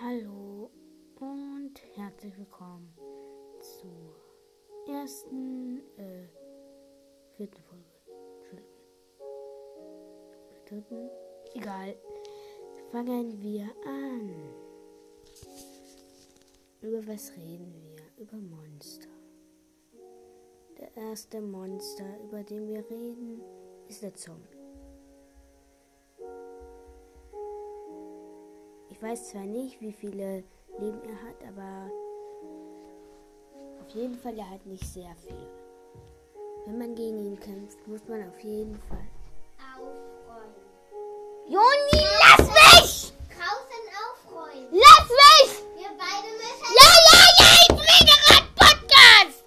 Hallo und herzlich willkommen zur ersten, äh, vierten Folge. Dritten. Egal. Fangen wir an. Über was reden wir? Über Monster. Der erste Monster, über den wir reden, ist der Zombie. Ich weiß zwar nicht, wie viele Leben er hat, aber auf jeden Fall, er hat nicht sehr viel. Wenn man gegen ihn kämpft, muss man auf jeden Fall. Aufräumen. Joni, lass mich! Draußen aufräumen. Lass mich! Wir beide müssen. Ja, ja, ja, ich bringe gerade Podcast!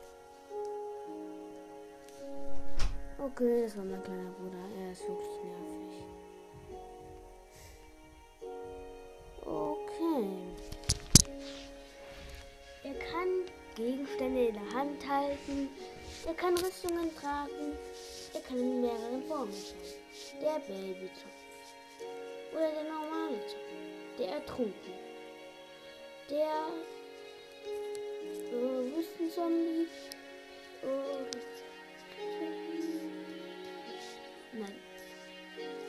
Okay, das war mein kleiner Bruder. Gegenstände in der Hand halten. Er kann Rüstungen tragen. Er kann in mehreren Formen sein. Der Babyzopf. Oder der normale Zopf. Der Ertrunken. Der äh, Wüstenzombie. Und. Nein.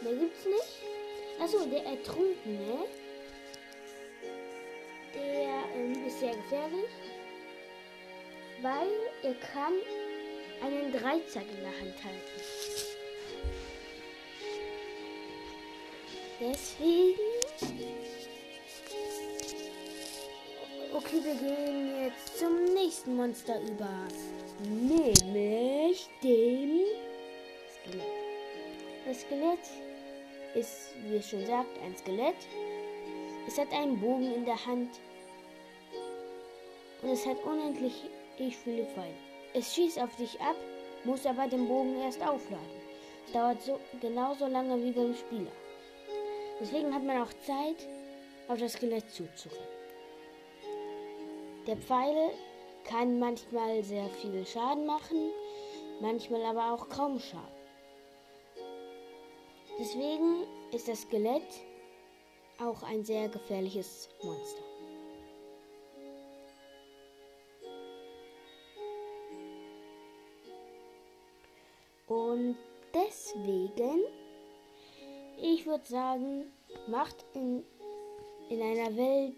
Mehr gibt's nicht. Achso, der Ertrunkene. Der ähm, ist sehr gefährlich. Weil er kann einen Dreizack in der Hand halten. Deswegen. Okay, wir gehen jetzt zum nächsten Monster über. Nämlich dem Skelett. Das Skelett ist, wie es schon sagt, ein Skelett. Es hat einen Bogen in der Hand. Und es hat unendlich viele Pfeile. Es schießt auf dich ab, muss aber den Bogen erst aufladen. Es dauert so, genauso lange wie beim Spieler. Deswegen hat man auch Zeit, auf das Skelett zuzurennen. Der Pfeil kann manchmal sehr viel Schaden machen, manchmal aber auch kaum Schaden. Deswegen ist das Skelett auch ein sehr gefährliches Monster. Und deswegen, ich würde sagen, macht in, in einer Welt.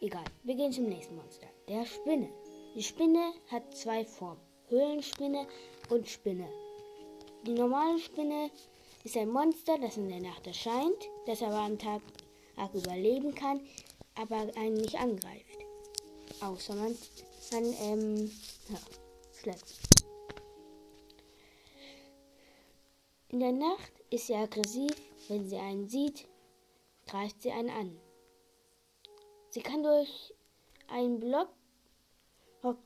Egal, wir gehen zum nächsten Monster. Der Spinne. Die Spinne hat zwei Formen: Höhlenspinne und Spinne. Die normale Spinne ist ein Monster, das in der Nacht erscheint, das aber am Tag, überleben kann, aber einen nicht angreift. Außer man, man ähm, ja, schlägt. In der Nacht ist sie aggressiv. Wenn sie einen sieht, greift sie einen an. Sie kann durch einen Block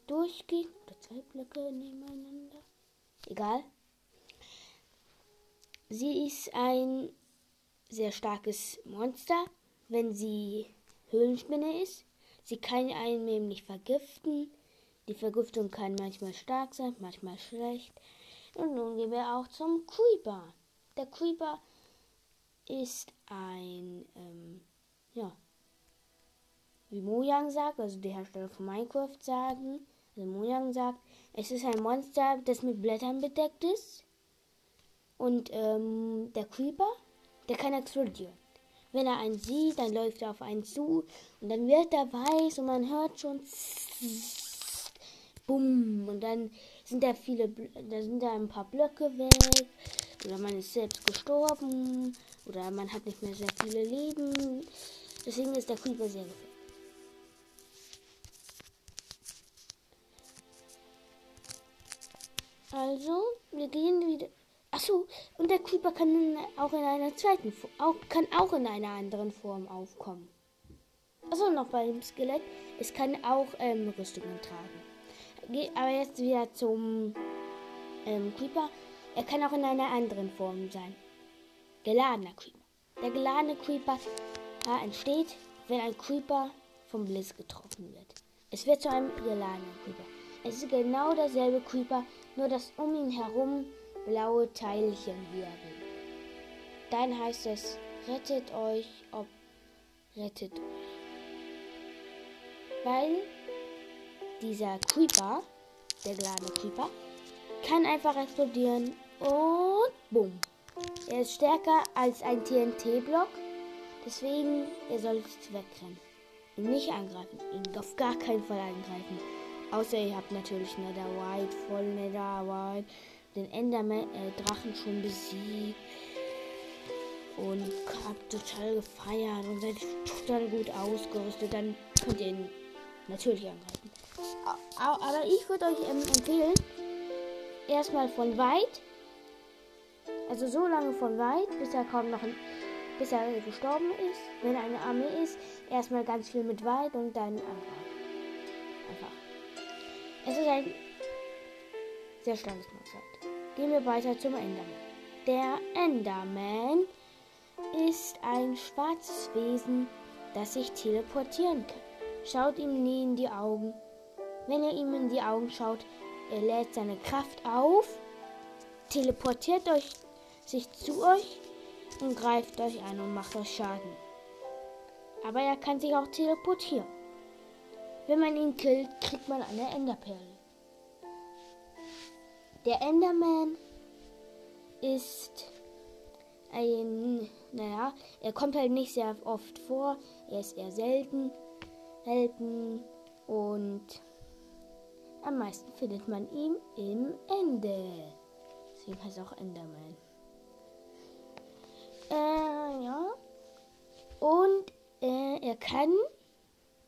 durchgehen oder zwei Blöcke nebeneinander. Egal. Sie ist ein sehr starkes Monster, wenn sie Höhlenspinne ist. Sie kann einen nämlich vergiften. Die Vergiftung kann manchmal stark sein, manchmal schlecht. Und nun gehen wir auch zum Creeper. Der Creeper ist ein, ähm, ja, wie Mojang sagt, also der Hersteller von Minecraft sagen, also Mojang sagt, es ist ein Monster, das mit Blättern bedeckt ist. Und ähm, der Creeper, der kann explodieren. Wenn er einen sieht, dann läuft er auf einen zu und dann wird er weiß und man hört schon Bumm und dann sind da viele, da sind da ein paar Blöcke weg oder man ist selbst gestorben oder man hat nicht mehr sehr viele Leben. Deswegen ist der Creeper sehr gefährlich. Also, wir gehen wieder. Achso, und der Creeper kann auch in einer zweiten auch, kann auch in einer anderen Form aufkommen. Achso, noch beim Skelett. Es kann auch ähm, Rüstungen tragen. Aber jetzt wieder zum ähm, Creeper. Er kann auch in einer anderen Form sein. Geladener Creeper. Der geladene Creeper entsteht, wenn ein Creeper vom Blitz getroffen wird. Es wird zu einem geladenen Creeper. Es ist genau derselbe Creeper, nur dass um ihn herum blaue Teilchen wirken. Dann heißt es, rettet euch, ob rettet euch. Weil dieser Creeper, der geladene Creeper, kann einfach explodieren und bumm. Er ist stärker als ein TNT-Block, deswegen er soll wegrennen. Ihn nicht angreifen, ihn auf gar keinen Fall angreifen. Außer ihr habt natürlich Nether White, voll Nether White, den Enderman, äh, Drachen schon besiegt und habt total gefeiert und seid total gut ausgerüstet, dann könnt ihr ihn natürlich angreifen. Aber ich würde euch ähm, empfehlen, erstmal von weit, also so lange von weit, bis er kaum noch ein, bis er gestorben ist, wenn eine Armee ist, erstmal ganz viel mit weit und dann angreifen. Einfach. Es ist ein sehr starkes Monster. Gehen wir weiter zum Enderman. Der Enderman ist ein schwarzes Wesen, das sich teleportieren kann. Schaut ihm nie in die Augen. Wenn ihr ihm in die Augen schaut, er lädt seine Kraft auf, teleportiert euch, sich zu euch und greift euch an und macht euch Schaden. Aber er kann sich auch teleportieren. Wenn man ihn killt, kriegt man eine Enderperle. Der Enderman ist ein, naja, er kommt halt nicht sehr oft vor. Er ist eher selten, selten und am meisten findet man ihn im Ende. Deswegen heißt auch Enderman. Äh, ja. Und äh, er kann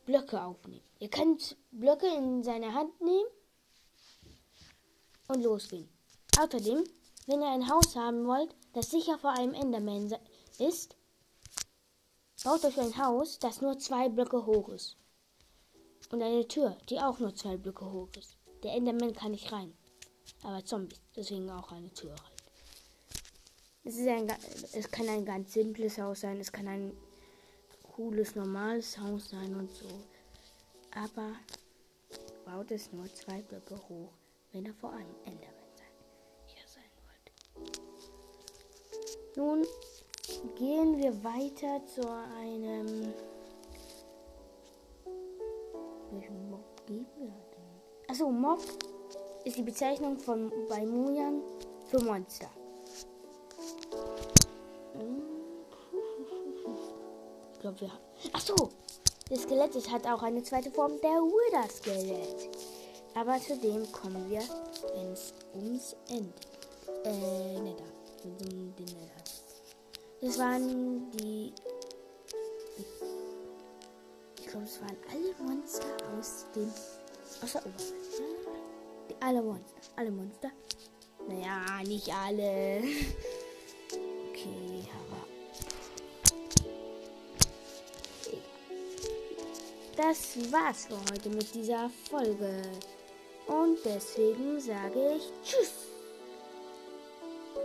Blöcke aufnehmen. Ihr könnt Blöcke in seine Hand nehmen und losgehen. Außerdem, wenn ihr ein Haus haben wollt, das sicher vor einem Enderman ist, baut euch ein Haus, das nur zwei Blöcke hoch ist. Und eine Tür, die auch nur zwei Blöcke hoch ist. Der Enderman kann nicht rein. Aber Zombies, deswegen auch eine Tür rein. Es, ist ein, es kann ein ganz simples Haus sein, es kann ein cooles, normales Haus sein und so. Aber baut es nur zwei Blöcke hoch, wenn er vor einem Enderman sein wollt. Nun gehen wir weiter zu einem. Denn? Achso, Mob ist die Bezeichnung von bei Mujan für Monster. Ich glaube, wir haben. Achso! Das Skelett ist, hat auch eine zweite Form, der Wither-Skelett. Aber zu dem kommen wir, wenn es ums Ende. Äh, Nether. Nether. Das waren die. Es waren alle Monster aus dem. aus der Oberwelt. Alle Monster. Alle Monster. Naja, nicht alle. Okay, aber. Das war's für heute mit dieser Folge. Und deswegen sage ich Tschüss.